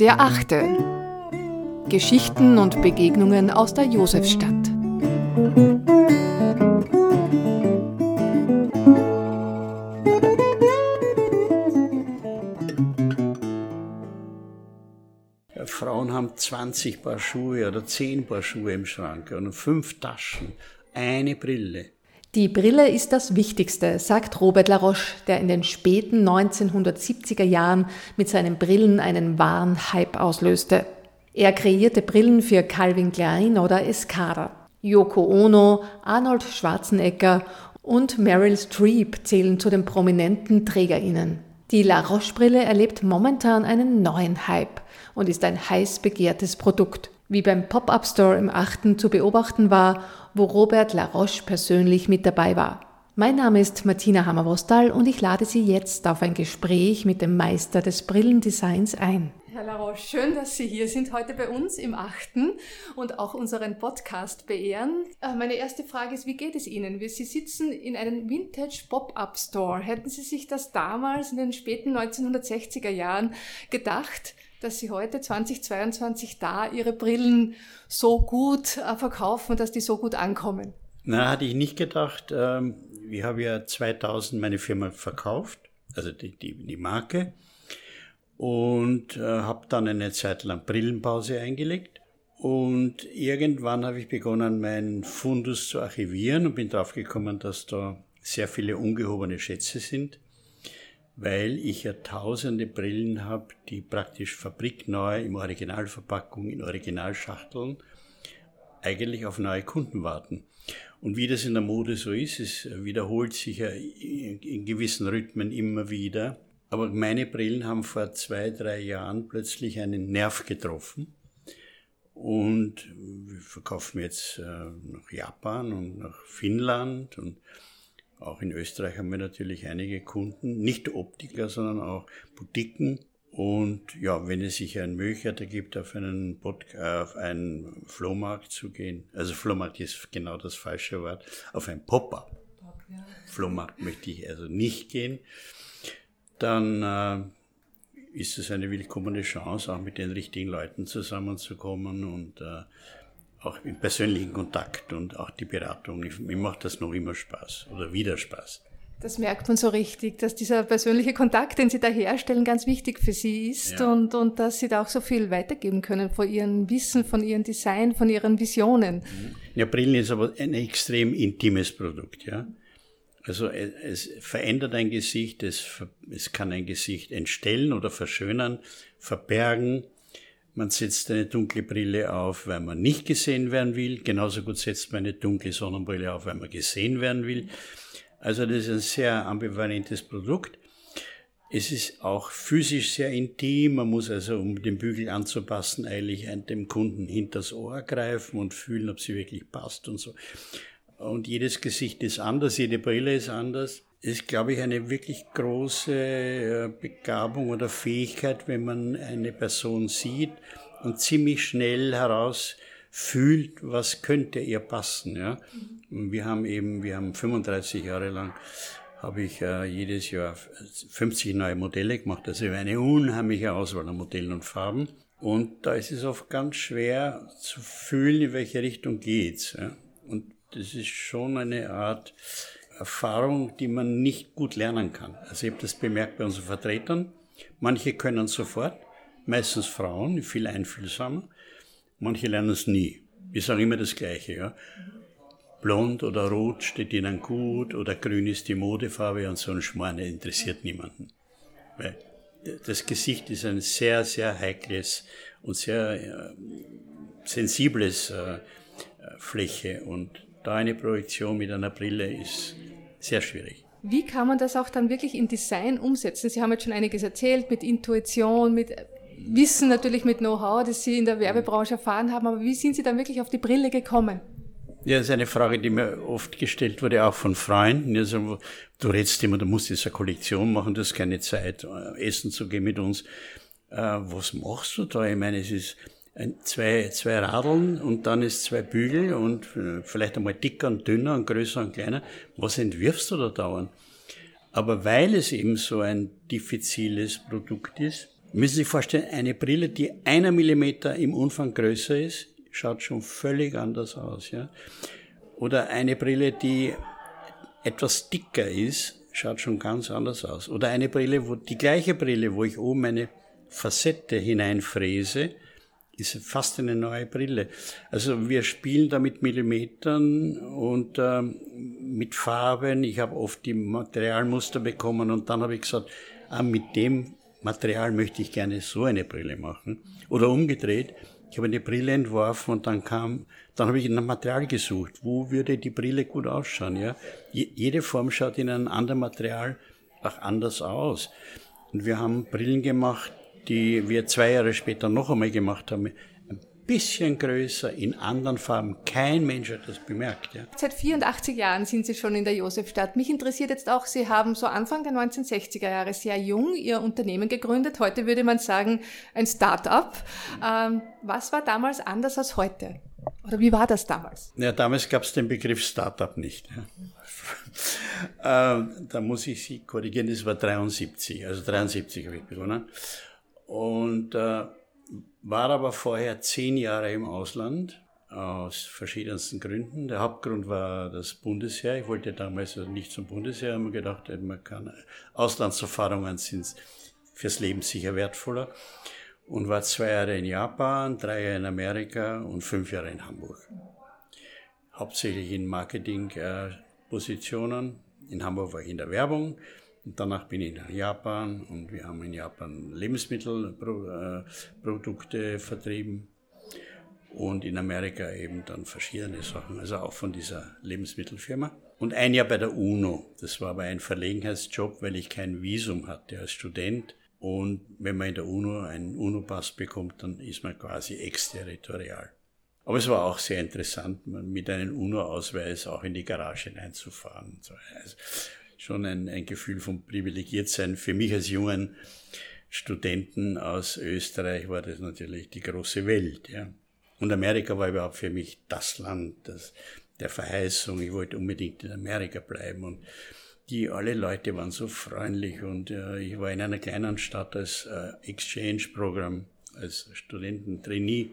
Der achte. Geschichten und Begegnungen aus der Josefstadt. Frauen haben 20 Paar Schuhe oder 10 Paar Schuhe im Schrank und fünf Taschen, eine Brille. Die Brille ist das Wichtigste, sagt Robert Laroche, der in den späten 1970er Jahren mit seinen Brillen einen wahren Hype auslöste. Er kreierte Brillen für Calvin Klein oder Escada. Yoko Ono, Arnold Schwarzenegger und Meryl Streep zählen zu den prominenten TrägerInnen. Die Laroche-Brille erlebt momentan einen neuen Hype und ist ein heiß begehrtes Produkt wie beim Pop-Up-Store im 8. zu beobachten war, wo Robert Laroche persönlich mit dabei war. Mein Name ist Martina Hammerwostal und ich lade Sie jetzt auf ein Gespräch mit dem Meister des Brillendesigns ein. Herr Laroche, schön, dass Sie hier sind heute bei uns im 8. und auch unseren Podcast beehren. Äh, meine erste Frage ist, wie geht es Ihnen? Sie sitzen in einem Vintage Pop-Up Store. Hätten Sie sich das damals in den späten 1960er Jahren gedacht, dass Sie heute 2022 da Ihre Brillen so gut äh, verkaufen dass die so gut ankommen? Na, hatte ich nicht gedacht. Ähm, ich habe ja 2000 meine Firma verkauft, also die, die, die Marke, und äh, habe dann eine Zeit lang Brillenpause eingelegt. Und irgendwann habe ich begonnen, meinen Fundus zu archivieren und bin draufgekommen, dass da sehr viele ungehobene Schätze sind weil ich ja tausende Brillen habe, die praktisch fabrikneu im Originalverpackung, in Originalschachteln eigentlich auf neue Kunden warten. Und wie das in der Mode so ist, es wiederholt sich ja in gewissen Rhythmen immer wieder. Aber meine Brillen haben vor zwei, drei Jahren plötzlich einen Nerv getroffen. Und wir verkaufen jetzt äh, nach Japan und nach Finnland und auch in Österreich haben wir natürlich einige Kunden, nicht Optiker, sondern auch Boutiquen. Und ja, wenn es sich ein Möglichkeit ergibt, auf einen, Pod auf einen Flohmarkt zu gehen, also Flohmarkt ist genau das falsche Wort, auf ein Pop-up. Ja. Flohmarkt möchte ich also nicht gehen, dann äh, ist es eine willkommene Chance, auch mit den richtigen Leuten zusammenzukommen und äh, auch im persönlichen Kontakt und auch die Beratung. Mir macht das noch immer Spaß oder wieder Spaß. Das merkt man so richtig, dass dieser persönliche Kontakt, den Sie da herstellen, ganz wichtig für Sie ist ja. und, und dass Sie da auch so viel weitergeben können von Ihrem Wissen, von Ihrem Design, von Ihren Visionen. Mhm. Ja, Brillen ist aber ein extrem intimes Produkt, ja. Also es verändert ein Gesicht, es, es kann ein Gesicht entstellen oder verschönern, verbergen, man setzt eine dunkle Brille auf, weil man nicht gesehen werden will. Genauso gut setzt man eine dunkle Sonnenbrille auf, weil man gesehen werden will. Also das ist ein sehr ambivalentes Produkt. Es ist auch physisch sehr intim. Man muss also, um den Bügel anzupassen, eigentlich dem Kunden hinters Ohr greifen und fühlen, ob sie wirklich passt und so. Und jedes Gesicht ist anders, jede Brille ist anders ist, glaube ich, eine wirklich große äh, Begabung oder Fähigkeit, wenn man eine Person sieht und ziemlich schnell heraus fühlt, was könnte ihr passen. Ja? Und wir haben eben, wir haben 35 Jahre lang, habe ich äh, jedes Jahr 50 neue Modelle gemacht, also eine unheimliche Auswahl an Modellen und Farben. Und da ist es oft ganz schwer zu fühlen, in welche Richtung geht's. Ja? Und das ist schon eine Art Erfahrung, die man nicht gut lernen kann. Also ich habe das bemerkt bei unseren Vertretern. Manche können sofort, meistens Frauen, viel einfühlsamer. Manche lernen es nie. Wir sagen immer das Gleiche. Ja? Blond oder rot steht ihnen gut oder grün ist die Modefarbe und so ein Schmarrn interessiert niemanden. Weil das Gesicht ist ein sehr, sehr heikles und sehr äh, sensibles äh, Fläche und da eine Projektion mit einer Brille ist sehr schwierig. Wie kann man das auch dann wirklich in Design umsetzen? Sie haben jetzt schon einiges erzählt mit Intuition, mit Wissen natürlich, mit Know-how, das Sie in der Werbebranche erfahren haben, aber wie sind Sie dann wirklich auf die Brille gekommen? Ja, das ist eine Frage, die mir oft gestellt wurde, auch von Freunden. Also, du redest immer, du musst jetzt eine Kollektion machen, du hast keine Zeit, äh, essen zu gehen mit uns. Äh, was machst du da? Ich meine, es ist, zwei, zwei Radeln und dann ist zwei Bügel und äh, vielleicht einmal dicker und dünner und größer und kleiner. Was entwirfst du da dauernd? Aber weil es eben so ein diffiziles Produkt ist, müssen Sie sich vorstellen, eine Brille, die einer Millimeter im Umfang größer ist, schaut schon völlig anders aus. Ja? Oder eine Brille, die etwas dicker ist, schaut schon ganz anders aus. Oder eine Brille, wo die gleiche Brille, wo ich oben eine Facette hineinfräse, ist fast eine neue Brille. Also wir spielen da mit Millimetern und äh, mit Farben. Ich habe oft die Materialmuster bekommen und dann habe ich gesagt, ah, mit dem Material möchte ich gerne so eine Brille machen. Oder umgedreht, ich habe eine Brille entworfen und dann kam, dann habe ich nach Material gesucht. Wo würde die Brille gut ausschauen? Ja? Jede Form schaut in einem anderen Material auch anders aus. Und wir haben Brillen gemacht, die wir zwei Jahre später noch einmal gemacht haben, ein bisschen größer, in anderen Farben. Kein Mensch hat das bemerkt. Ja. Seit 84 Jahren sind Sie schon in der Josefstadt. Mich interessiert jetzt auch, Sie haben so Anfang der 1960er Jahre sehr jung Ihr Unternehmen gegründet. Heute würde man sagen, ein Start-up. Ähm, was war damals anders als heute? Oder wie war das damals? Ja, damals gab es den Begriff Start-up nicht. Äh, da muss ich Sie korrigieren, das war 73, also 73 habe ich begonnen und äh, war aber vorher zehn Jahre im Ausland aus verschiedensten Gründen. Der Hauptgrund war das Bundesheer. Ich wollte damals also nicht zum Bundesheer, haben gedacht, man kann Auslandserfahrungen sind fürs Leben sicher wertvoller. Und war zwei Jahre in Japan, drei Jahre in Amerika und fünf Jahre in Hamburg. Hauptsächlich in Marketingpositionen. In Hamburg war ich in der Werbung, und danach bin ich nach Japan und wir haben in Japan Lebensmittelprodukte vertrieben und in Amerika eben dann verschiedene Sachen, also auch von dieser Lebensmittelfirma. Und ein Jahr bei der UNO. Das war aber ein Verlegenheitsjob, weil ich kein Visum hatte als Student. Und wenn man in der UNO einen UNO-Pass bekommt, dann ist man quasi exterritorial. Aber es war auch sehr interessant, mit einem UNO-Ausweis auch in die Garage hineinzufahren. Also schon ein, ein Gefühl von Privilegiertsein. Für mich als jungen Studenten aus Österreich war das natürlich die große Welt. Ja. Und Amerika war überhaupt für mich das Land das, der Verheißung. Ich wollte unbedingt in Amerika bleiben. Und die alle Leute waren so freundlich. Und äh, ich war in einer kleinen Stadt als äh, Exchange-Programm, als Studententrainee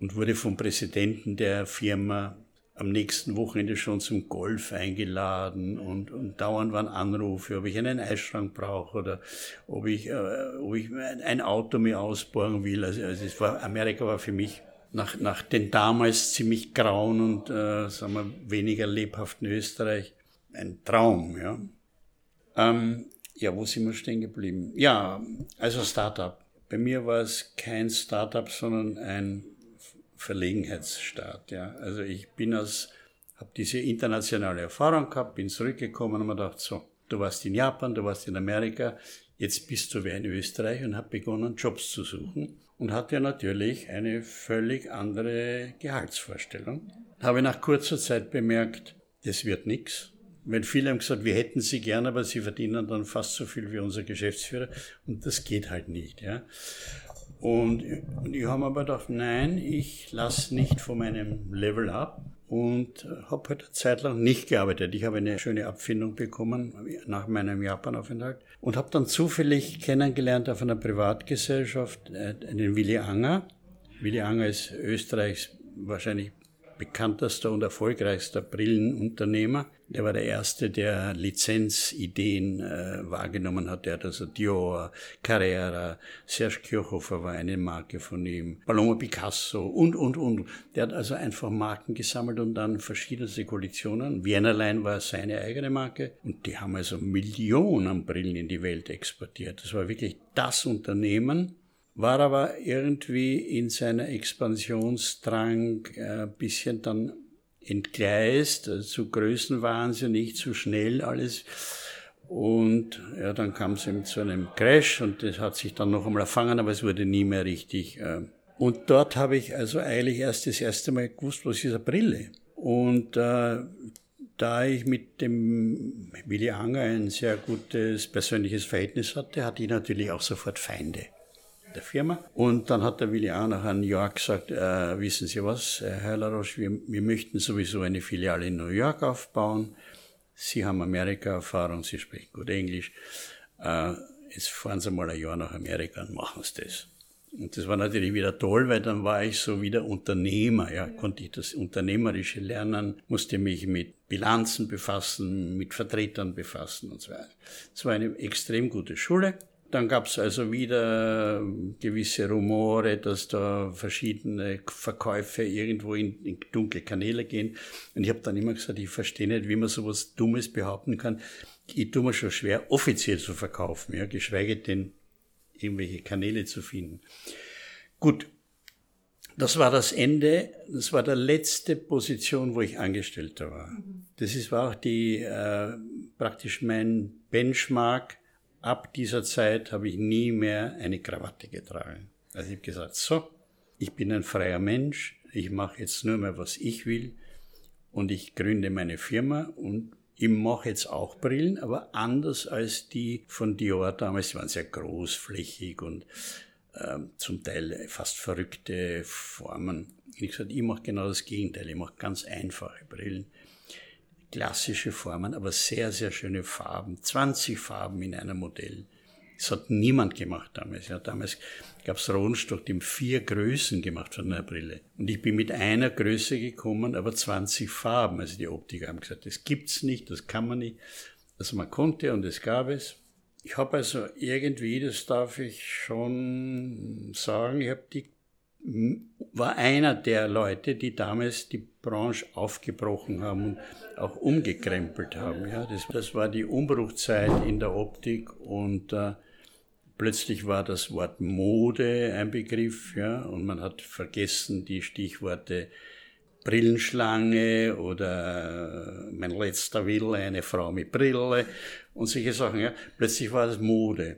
und wurde vom Präsidenten der Firma am nächsten Wochenende schon zum Golf eingeladen und, und dauernd waren Anrufe, ob ich einen Eisschrank brauche oder ob ich, äh, ob ich ein Auto mir ausborgen will. Also, also es war, Amerika war für mich nach, nach den damals ziemlich grauen und äh, sagen wir, weniger lebhaften Österreich ein Traum. Ja, ähm, ja wo sind wir stehen geblieben? Ja, also Startup. Bei mir war es kein Startup, sondern ein Verlegenheitsstaat. Ja. Also ich bin aus, habe diese internationale Erfahrung gehabt, bin zurückgekommen und mir gedacht, so, du warst in Japan, du warst in Amerika, jetzt bist du wie in Österreich und habe begonnen, Jobs zu suchen und hatte natürlich eine völlig andere Gehaltsvorstellung. Habe nach kurzer Zeit bemerkt, das wird nichts. Weil viele haben gesagt, wir hätten sie gern, aber sie verdienen dann fast so viel wie unser Geschäftsführer und das geht halt nicht. Ja. Und, und ich habe aber gedacht, nein, ich lasse nicht von meinem Level ab und habe halt eine Zeit lang nicht gearbeitet. Ich habe eine schöne Abfindung bekommen nach meinem Japanaufenthalt und habe dann zufällig kennengelernt auf einer Privatgesellschaft äh, den Willi Anger. Willi Anger ist Österreichs wahrscheinlich bekanntester und erfolgreichster Brillenunternehmer. Er war der Erste, der Lizenzideen äh, wahrgenommen hat. Er hat also Dior, Carrera, Serge Kirchhofer war eine Marke von ihm, Paloma Picasso und, und, und. Der hat also einfach Marken gesammelt und dann verschiedenste Kollektionen. Vienna war seine eigene Marke und die haben also Millionen Brillen in die Welt exportiert. Das war wirklich das Unternehmen, war aber irgendwie in seiner Expansionsdrang ein äh, bisschen dann entgleist, also zu Größenwahnsinn, nicht zu schnell alles. Und ja, dann kam es eben zu einem Crash und das hat sich dann noch einmal erfangen, aber es wurde nie mehr richtig. Äh. Und dort habe ich also eigentlich erst das erste Mal gewusst, was ist eine Brille. Und äh, da ich mit dem Willi Anger ein sehr gutes persönliches Verhältnis hatte, hatte ich natürlich auch sofort Feinde der Firma. Und dann hat der Willi auch nach New York gesagt, äh, wissen Sie was, Herr Laroche, wir, wir möchten sowieso eine Filiale in New York aufbauen. Sie haben Amerika-Erfahrung, Sie sprechen gut Englisch. Äh, jetzt fahren Sie mal ein Jahr nach Amerika und machen Sie das. Und das war natürlich wieder toll, weil dann war ich so wieder Unternehmer, ja, konnte ich das Unternehmerische lernen, musste mich mit Bilanzen befassen, mit Vertretern befassen und so weiter. Es war eine extrem gute Schule. Dann gab es also wieder gewisse Rumore, dass da verschiedene Verkäufe irgendwo in, in dunkle Kanäle gehen. Und ich habe dann immer gesagt, ich verstehe nicht, wie man sowas Dummes behaupten kann. Ich tue mir schon schwer, offiziell zu verkaufen, ja, geschweige denn irgendwelche Kanäle zu finden. Gut, das war das Ende, das war der letzte Position, wo ich Angestellter war. Das ist, war auch die, äh, praktisch mein Benchmark ab dieser Zeit habe ich nie mehr eine Krawatte getragen. Also ich habe gesagt, so, ich bin ein freier Mensch, ich mache jetzt nur mehr, was ich will und ich gründe meine Firma und ich mache jetzt auch Brillen, aber anders als die von Dior damals. Die waren sehr großflächig und äh, zum Teil fast verrückte Formen. Ich gesagt, ich mache genau das Gegenteil. Ich mache ganz einfache Brillen klassische Formen, aber sehr, sehr schöne Farben. 20 Farben in einem Modell. Das hat niemand gemacht damals. Ja, damals gab es Rohnstock, die haben vier Größen gemacht von einer Brille. Und ich bin mit einer Größe gekommen, aber 20 Farben. Also die Optiker haben gesagt, das gibt's nicht, das kann man nicht. Also man konnte und es gab es. Ich habe also irgendwie, das darf ich schon sagen, ich habe die war einer der Leute, die damals die Branche aufgebrochen haben und auch umgekrempelt haben. Ja, das, das war die Umbruchzeit in der Optik und äh, plötzlich war das Wort Mode ein Begriff, ja, und man hat vergessen die Stichworte Brillenschlange oder äh, mein letzter Wille, eine Frau mit Brille und solche Sachen. Ja. Plötzlich war das Mode.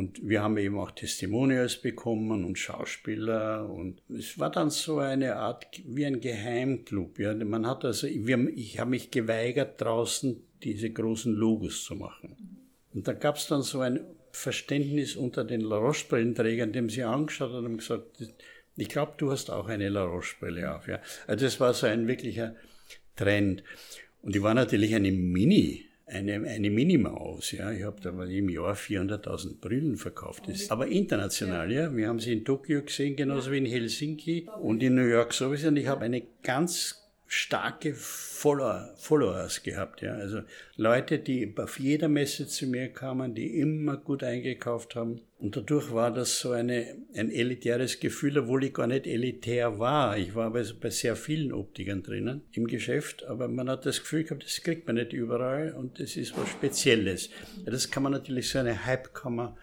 Und wir haben eben auch Testimonials bekommen und Schauspieler und es war dann so eine Art wie ein Geheimclub. Ja. Man hat also, ich habe mich geweigert, draußen diese großen Logos zu machen. Und da gab es dann so ein Verständnis unter den La Roche-Brillenträgern, dem sie angeschaut haben und gesagt, ich glaube, du hast auch eine La Roche-Brille auf. Ja. Also das war so ein wirklicher Trend. Und die war natürlich eine Mini- eine, eine Minimaus. Ja. Ich habe da im Jahr 400.000 Brillen verkauft. Das, aber international, ja. Wir haben sie in Tokio gesehen, genauso wie in Helsinki und in New York sowieso. Und ich habe eine ganz starke Follower, Followers gehabt. Ja. Also Leute, die auf jeder Messe zu mir kamen, die immer gut eingekauft haben. Und dadurch war das so eine, ein elitäres Gefühl, obwohl ich gar nicht elitär war. Ich war bei, bei sehr vielen Optikern drinnen im Geschäft, aber man hat das Gefühl gehabt, das kriegt man nicht überall und das ist was Spezielles. Das kann man natürlich so eine Hype kann man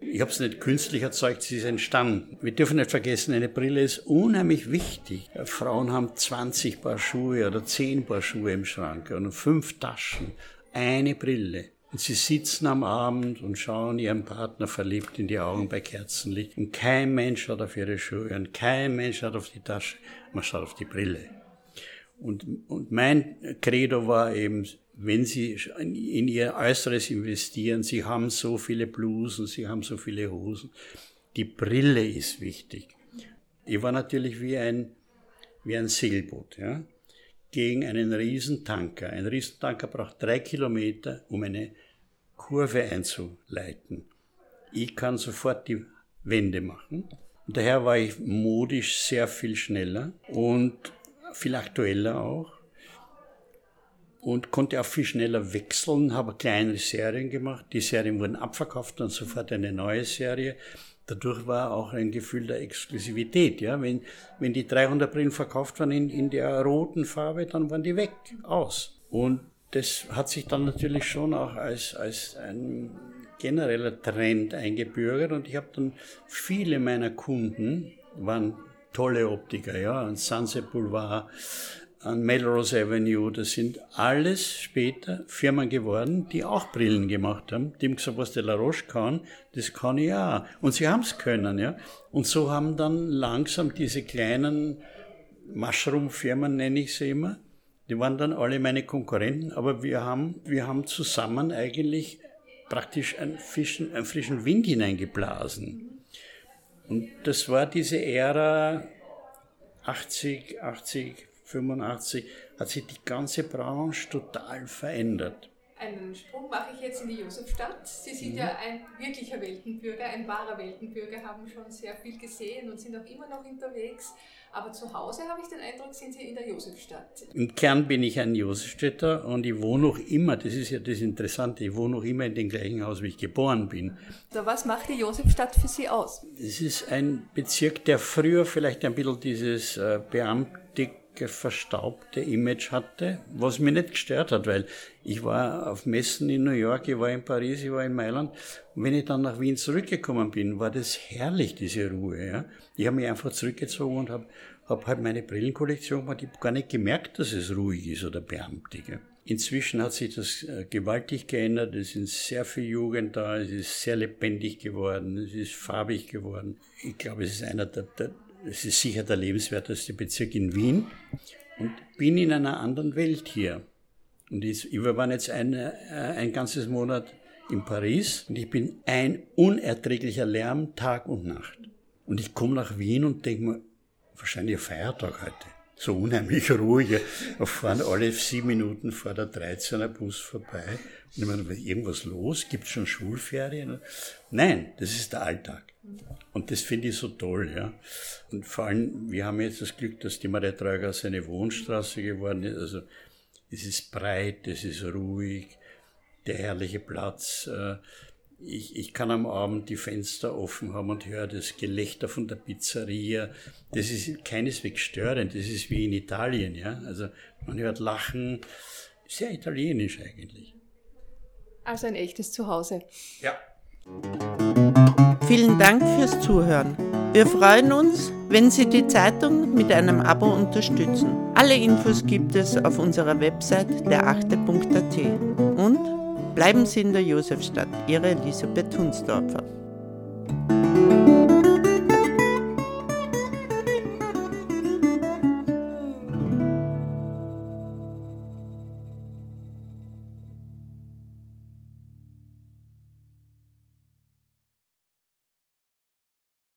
ich habe es nicht künstlich erzeugt, sie ist entstanden. Wir dürfen nicht vergessen, eine Brille ist unheimlich wichtig. Frauen haben 20 Paar Schuhe oder 10 Paar Schuhe im Schrank und fünf Taschen, eine Brille. Und sie sitzen am Abend und schauen ihrem Partner verliebt in die Augen bei Kerzenlicht. Und kein Mensch schaut auf ihre Schuhe und kein Mensch schaut auf die Tasche, man schaut auf die Brille. Und, und mein Credo war eben, wenn Sie in Ihr Äußeres investieren, Sie haben so viele Blusen, Sie haben so viele Hosen, die Brille ist wichtig. Ich war natürlich wie ein, wie ein Segelboot, ja, gegen einen Riesentanker. Ein Riesentanker braucht drei Kilometer, um eine Kurve einzuleiten. Ich kann sofort die Wende machen. Und daher war ich modisch sehr viel schneller und viel aktueller auch und konnte auch viel schneller wechseln, habe kleinere Serien gemacht. Die Serien wurden abverkauft, dann sofort eine neue Serie. Dadurch war auch ein Gefühl der Exklusivität. Ja? Wenn, wenn die 300 Brillen verkauft waren in, in der roten Farbe, dann waren die weg, aus. Und das hat sich dann natürlich schon auch als, als ein genereller Trend eingebürgert. Und ich habe dann viele meiner Kunden, waren tolle Optiker, ja, an Sunset Boulevard, an Melrose Avenue, das sind alles später Firmen geworden, die auch Brillen gemacht haben. Die haben gesagt, was der La Roche kann, das kann ich auch. Und sie haben es können, ja. Und so haben dann langsam diese kleinen Mushroom-Firmen, nenne ich sie immer, die waren dann alle meine Konkurrenten, aber wir haben, wir haben zusammen eigentlich praktisch einen frischen, einen frischen Wind hineingeblasen. Und das war diese Ära 80, 80, 85, hat sich die ganze Branche total verändert. Einen Sprung mache ich jetzt in die Josefstadt. Sie sind mhm. ja ein wirklicher Weltenbürger, ein wahrer Weltenbürger, haben schon sehr viel gesehen und sind auch immer noch unterwegs. Aber zu Hause habe ich den Eindruck, sind Sie in der Josefstadt. Im Kern bin ich ein Josefstädter und ich wohne noch immer, das ist ja das Interessante, ich wohne noch immer in dem gleichen Haus, wie ich geboren bin. So, was macht die Josefstadt für Sie aus? Es ist ein Bezirk, der früher vielleicht ein bisschen dieses äh, Beamte verstaubte Image hatte, was mich nicht gestört hat, weil ich war auf Messen in New York, ich war in Paris, ich war in Mailand und wenn ich dann nach Wien zurückgekommen bin, war das herrlich, diese Ruhe. Ja? Ich habe mich einfach zurückgezogen und habe hab halt meine Brillenkollektion gemacht, ich habe gar nicht gemerkt, dass es ruhig ist oder beamtig. Ja? Inzwischen hat sich das äh, gewaltig geändert, es sind sehr viel Jugend da, es ist sehr lebendig geworden, es ist farbig geworden. Ich glaube, es ist einer der, der es ist sicher der lebenswerteste Bezirk in Wien und bin in einer anderen Welt hier. Und ich, wir waren jetzt eine, äh, ein ganzes Monat in Paris und ich bin ein unerträglicher Lärm Tag und Nacht. Und ich komme nach Wien und denke mir, wahrscheinlich ein Feiertag heute so unheimlich ruhig. Wir fahren alle sieben Minuten vor der 13er Bus vorbei. Und ich meine, irgendwas los? Gibt es schon Schulferien? Nein, das ist der Alltag. Und das finde ich so toll, ja. Und vor allem, wir haben jetzt das Glück, dass die Maria-Treugasse eine Wohnstraße geworden ist. Also, es ist breit, es ist ruhig, der herrliche Platz. Äh, ich, ich kann am Abend die Fenster offen haben und höre das Gelächter von der Pizzeria. Das ist keineswegs störend, das ist wie in Italien, ja. Also man hört Lachen, sehr italienisch eigentlich. Also ein echtes Zuhause. Ja. Vielen Dank fürs Zuhören. Wir freuen uns, wenn Sie die Zeitung mit einem Abo unterstützen. Alle Infos gibt es auf unserer Website derachte.at. Bleiben Sie in der Josefstadt, Ihre Elisabeth Hunsdorfer.